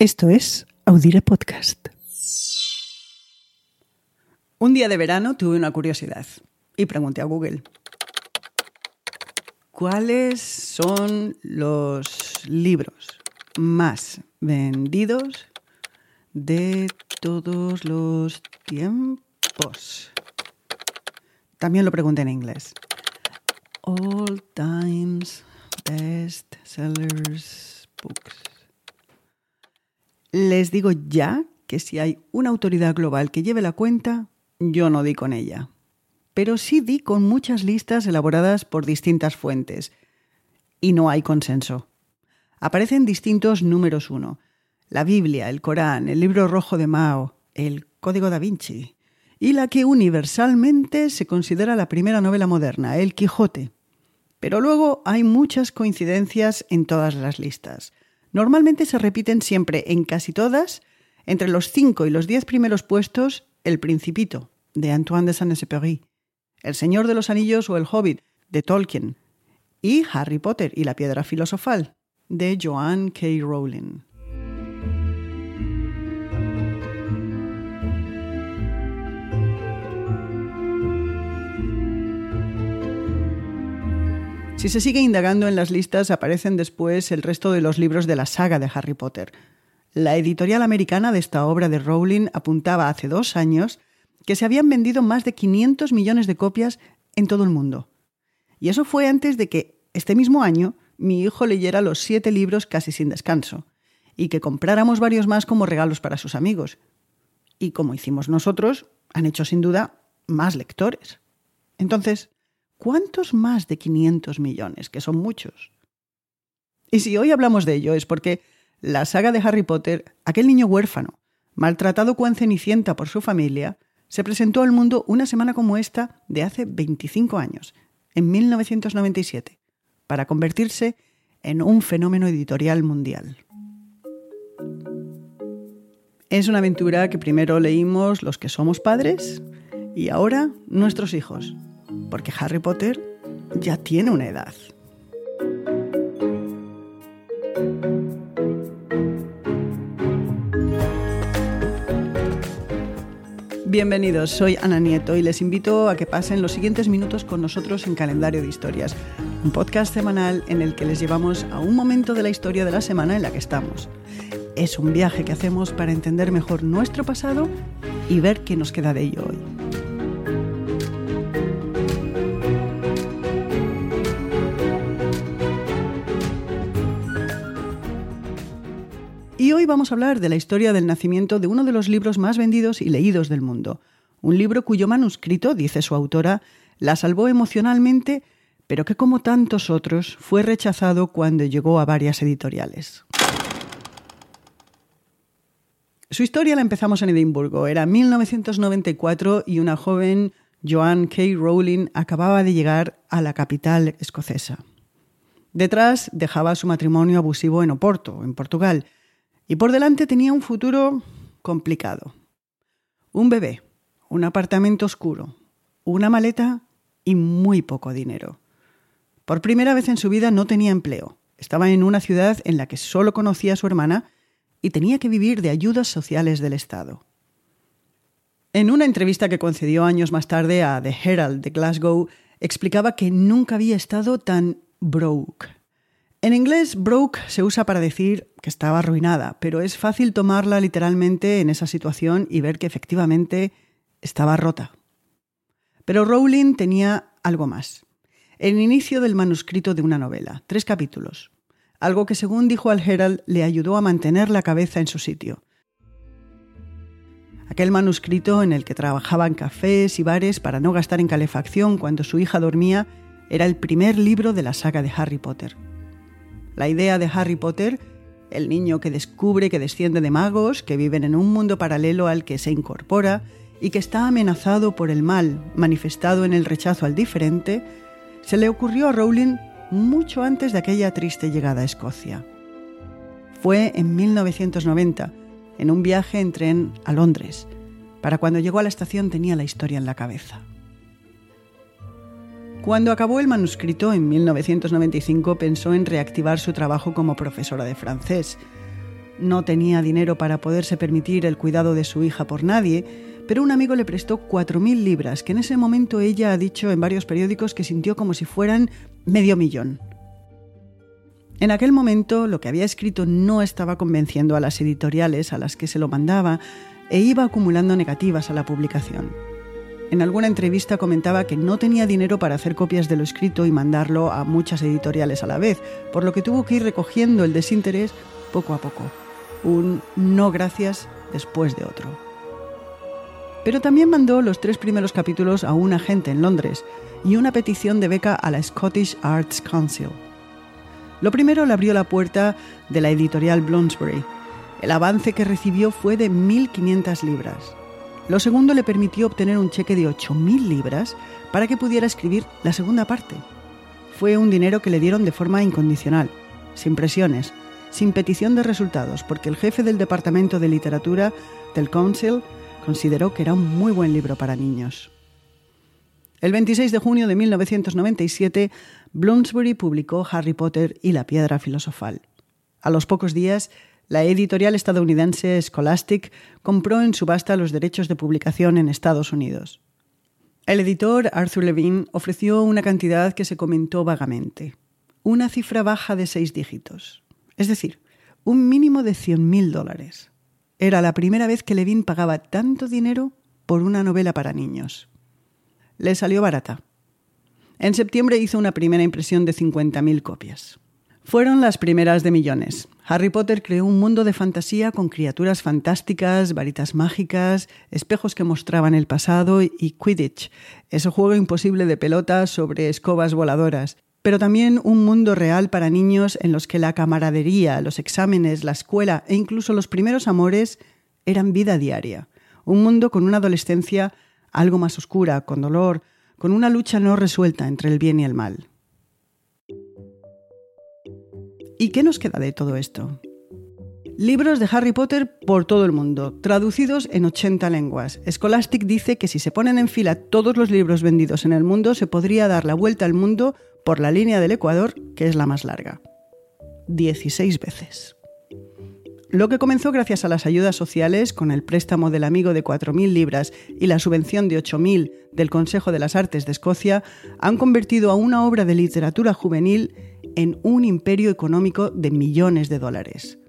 Esto es Audire Podcast. Un día de verano tuve una curiosidad y pregunté a Google. ¿Cuáles son los libros más vendidos de todos los tiempos? También lo pregunté en inglés. All times best sellers books. Les digo ya que si hay una autoridad global que lleve la cuenta, yo no di con ella. Pero sí di con muchas listas elaboradas por distintas fuentes. Y no hay consenso. Aparecen distintos números uno. La Biblia, el Corán, el libro rojo de Mao, el Código da Vinci. Y la que universalmente se considera la primera novela moderna, El Quijote. Pero luego hay muchas coincidencias en todas las listas. Normalmente se repiten siempre en casi todas, entre los cinco y los diez primeros puestos, El Principito, de Antoine de Saint-Exupéry, El Señor de los Anillos o El Hobbit, de Tolkien, y Harry Potter y la Piedra Filosofal, de Joanne K. Rowling. Si se sigue indagando en las listas, aparecen después el resto de los libros de la saga de Harry Potter. La editorial americana de esta obra de Rowling apuntaba hace dos años que se habían vendido más de 500 millones de copias en todo el mundo. Y eso fue antes de que, este mismo año, mi hijo leyera los siete libros casi sin descanso, y que compráramos varios más como regalos para sus amigos. Y como hicimos nosotros, han hecho sin duda más lectores. Entonces, ¿Cuántos más de 500 millones? Que son muchos. Y si hoy hablamos de ello es porque la saga de Harry Potter, aquel niño huérfano, maltratado cuan cenicienta por su familia, se presentó al mundo una semana como esta de hace 25 años, en 1997, para convertirse en un fenómeno editorial mundial. Es una aventura que primero leímos los que somos padres y ahora nuestros hijos porque Harry Potter ya tiene una edad. Bienvenidos, soy Ana Nieto y les invito a que pasen los siguientes minutos con nosotros en Calendario de Historias, un podcast semanal en el que les llevamos a un momento de la historia de la semana en la que estamos. Es un viaje que hacemos para entender mejor nuestro pasado y ver qué nos queda de ello hoy. Vamos a hablar de la historia del nacimiento de uno de los libros más vendidos y leídos del mundo. Un libro cuyo manuscrito, dice su autora, la salvó emocionalmente, pero que como tantos otros fue rechazado cuando llegó a varias editoriales. Su historia la empezamos en Edimburgo. Era 1994 y una joven, Joanne K. Rowling, acababa de llegar a la capital escocesa. Detrás dejaba su matrimonio abusivo en Oporto, en Portugal, y por delante tenía un futuro complicado. Un bebé, un apartamento oscuro, una maleta y muy poco dinero. Por primera vez en su vida no tenía empleo. Estaba en una ciudad en la que solo conocía a su hermana y tenía que vivir de ayudas sociales del Estado. En una entrevista que concedió años más tarde a The Herald de Glasgow, explicaba que nunca había estado tan broke, en inglés, broke se usa para decir que estaba arruinada, pero es fácil tomarla literalmente en esa situación y ver que efectivamente estaba rota. Pero Rowling tenía algo más. El inicio del manuscrito de una novela, tres capítulos. Algo que, según dijo al Herald, le ayudó a mantener la cabeza en su sitio. Aquel manuscrito en el que trabajaba en cafés y bares para no gastar en calefacción cuando su hija dormía era el primer libro de la saga de Harry Potter. La idea de Harry Potter, el niño que descubre que desciende de magos, que viven en un mundo paralelo al que se incorpora y que está amenazado por el mal manifestado en el rechazo al diferente, se le ocurrió a Rowling mucho antes de aquella triste llegada a Escocia. Fue en 1990, en un viaje en tren a Londres. Para cuando llegó a la estación tenía la historia en la cabeza. Cuando acabó el manuscrito en 1995 pensó en reactivar su trabajo como profesora de francés. no tenía dinero para poderse permitir el cuidado de su hija por nadie, pero un amigo le prestó 4.000 libras, que en ese momento ella ha dicho en varios periódicos que sintió como si fueran medio millón. En aquel momento lo que había escrito no estaba convenciendo a las editoriales a las que se lo mandaba e iba acumulando negativas a la publicación. En alguna entrevista comentaba que no tenía dinero para hacer copias de lo escrito y mandarlo a muchas editoriales a la vez, por lo que tuvo que ir recogiendo el desinterés poco a poco. Un no gracias después de otro. Pero también mandó los tres primeros capítulos a un agente en Londres y una petición de beca a la Scottish Arts Council. Lo primero le abrió la puerta de la editorial Bloomsbury. El avance que recibió fue de 1.500 libras. Lo segundo le permitió obtener un cheque de 8.000 libras para que pudiera escribir la segunda parte. Fue un dinero que le dieron de forma incondicional, sin presiones, sin petición de resultados, porque el jefe del departamento de literatura del Council consideró que era un muy buen libro para niños. El 26 de junio de 1997, Bloomsbury publicó Harry Potter y la piedra filosofal. A los pocos días, la editorial estadounidense Scholastic compró en subasta los derechos de publicación en Estados Unidos. El editor Arthur Levine ofreció una cantidad que se comentó vagamente, una cifra baja de seis dígitos, es decir, un mínimo de 100.000 dólares. Era la primera vez que Levine pagaba tanto dinero por una novela para niños. Le salió barata. En septiembre hizo una primera impresión de 50.000 copias. Fueron las primeras de millones. Harry Potter creó un mundo de fantasía con criaturas fantásticas, varitas mágicas, espejos que mostraban el pasado y Quidditch, ese juego imposible de pelotas sobre escobas voladoras, pero también un mundo real para niños en los que la camaradería, los exámenes, la escuela e incluso los primeros amores eran vida diaria. Un mundo con una adolescencia algo más oscura, con dolor, con una lucha no resuelta entre el bien y el mal. ¿Y qué nos queda de todo esto? Libros de Harry Potter por todo el mundo, traducidos en 80 lenguas. Scholastic dice que si se ponen en fila todos los libros vendidos en el mundo, se podría dar la vuelta al mundo por la línea del Ecuador, que es la más larga. 16 veces. Lo que comenzó gracias a las ayudas sociales, con el préstamo del amigo de 4.000 libras y la subvención de 8.000 del Consejo de las Artes de Escocia, han convertido a una obra de literatura juvenil en un imperio económico de millones de dólares.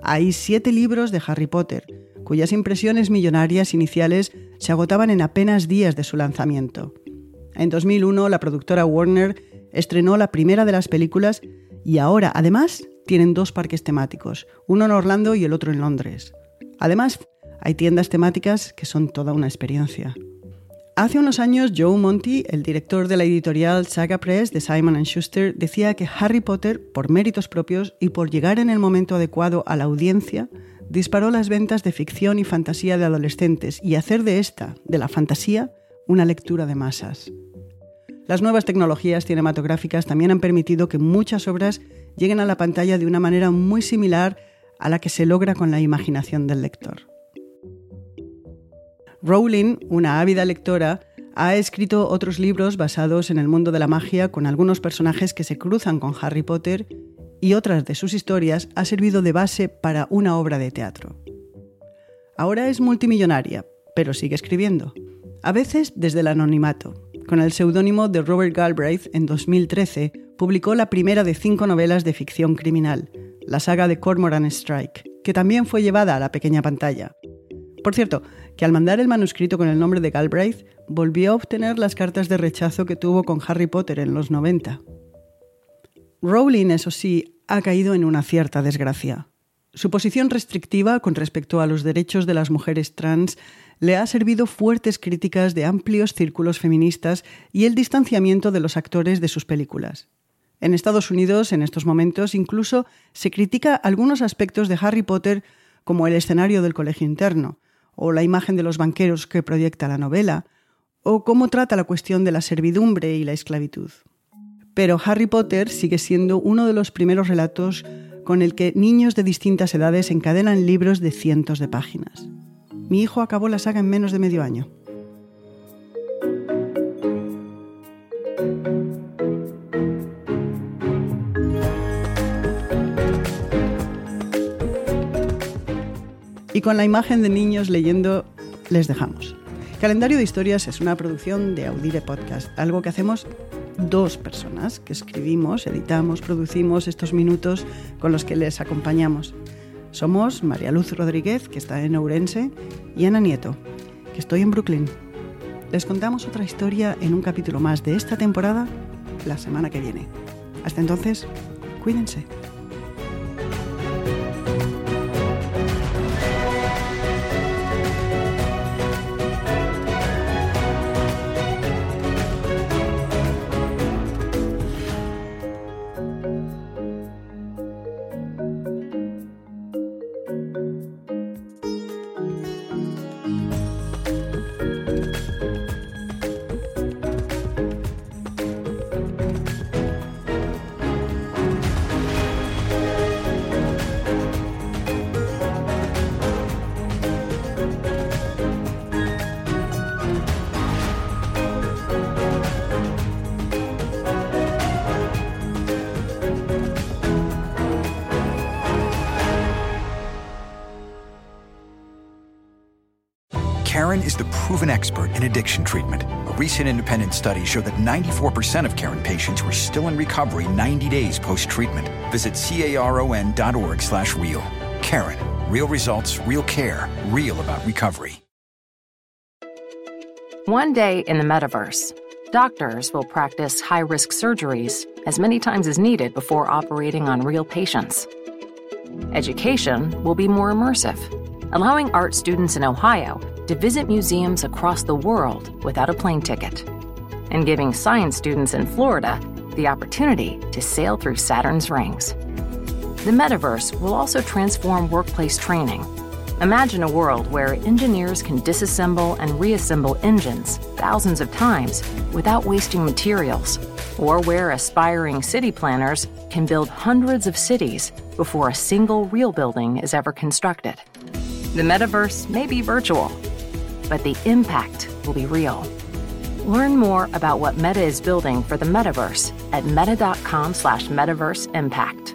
Hay siete libros de Harry Potter, cuyas impresiones millonarias iniciales se agotaban en apenas días de su lanzamiento. En 2001, la productora Warner estrenó la primera de las películas y ahora, además, tienen dos parques temáticos, uno en Orlando y el otro en Londres. Además, hay tiendas temáticas que son toda una experiencia. Hace unos años, Joe Monty, el director de la editorial Saga Press de Simon Schuster, decía que Harry Potter, por méritos propios y por llegar en el momento adecuado a la audiencia, disparó las ventas de ficción y fantasía de adolescentes y hacer de esta, de la fantasía, una lectura de masas. Las nuevas tecnologías cinematográficas también han permitido que muchas obras lleguen a la pantalla de una manera muy similar a la que se logra con la imaginación del lector. Rowling, una ávida lectora, ha escrito otros libros basados en el mundo de la magia con algunos personajes que se cruzan con Harry Potter y otras de sus historias ha servido de base para una obra de teatro. Ahora es multimillonaria, pero sigue escribiendo, a veces desde el anonimato. Con el seudónimo de Robert Galbraith, en 2013, publicó la primera de cinco novelas de ficción criminal, la saga de Cormoran Strike, que también fue llevada a la pequeña pantalla. Por cierto, que al mandar el manuscrito con el nombre de Galbraith, volvió a obtener las cartas de rechazo que tuvo con Harry Potter en los 90. Rowling, eso sí, ha caído en una cierta desgracia. Su posición restrictiva con respecto a los derechos de las mujeres trans le ha servido fuertes críticas de amplios círculos feministas y el distanciamiento de los actores de sus películas. En Estados Unidos, en estos momentos, incluso se critica algunos aspectos de Harry Potter como el escenario del colegio interno, o la imagen de los banqueros que proyecta la novela, o cómo trata la cuestión de la servidumbre y la esclavitud. Pero Harry Potter sigue siendo uno de los primeros relatos con el que niños de distintas edades encadenan libros de cientos de páginas. Mi hijo acabó la saga en menos de medio año. Y con la imagen de niños leyendo les dejamos. Calendario de Historias es una producción de Audire Podcast, algo que hacemos dos personas que escribimos, editamos, producimos estos minutos con los que les acompañamos. Somos María Luz Rodríguez, que está en Ourense, y Ana Nieto, que estoy en Brooklyn. Les contamos otra historia en un capítulo más de esta temporada la semana que viene. Hasta entonces, cuídense. The proven expert in addiction treatment. A recent independent study showed that 94% of Karen patients were still in recovery 90 days post-treatment. Visit caron.org slash real. Karen. Real results, real care, real about recovery. One day in the metaverse, doctors will practice high risk surgeries as many times as needed before operating on real patients. Education will be more immersive, allowing art students in Ohio to visit museums across the world without a plane ticket, and giving science students in Florida the opportunity to sail through Saturn's rings. The metaverse will also transform workplace training. Imagine a world where engineers can disassemble and reassemble engines thousands of times without wasting materials, or where aspiring city planners can build hundreds of cities before a single real building is ever constructed. The metaverse may be virtual, but the impact will be real. Learn more about what Meta is building for the metaverse at meta.com slash metaverse impact.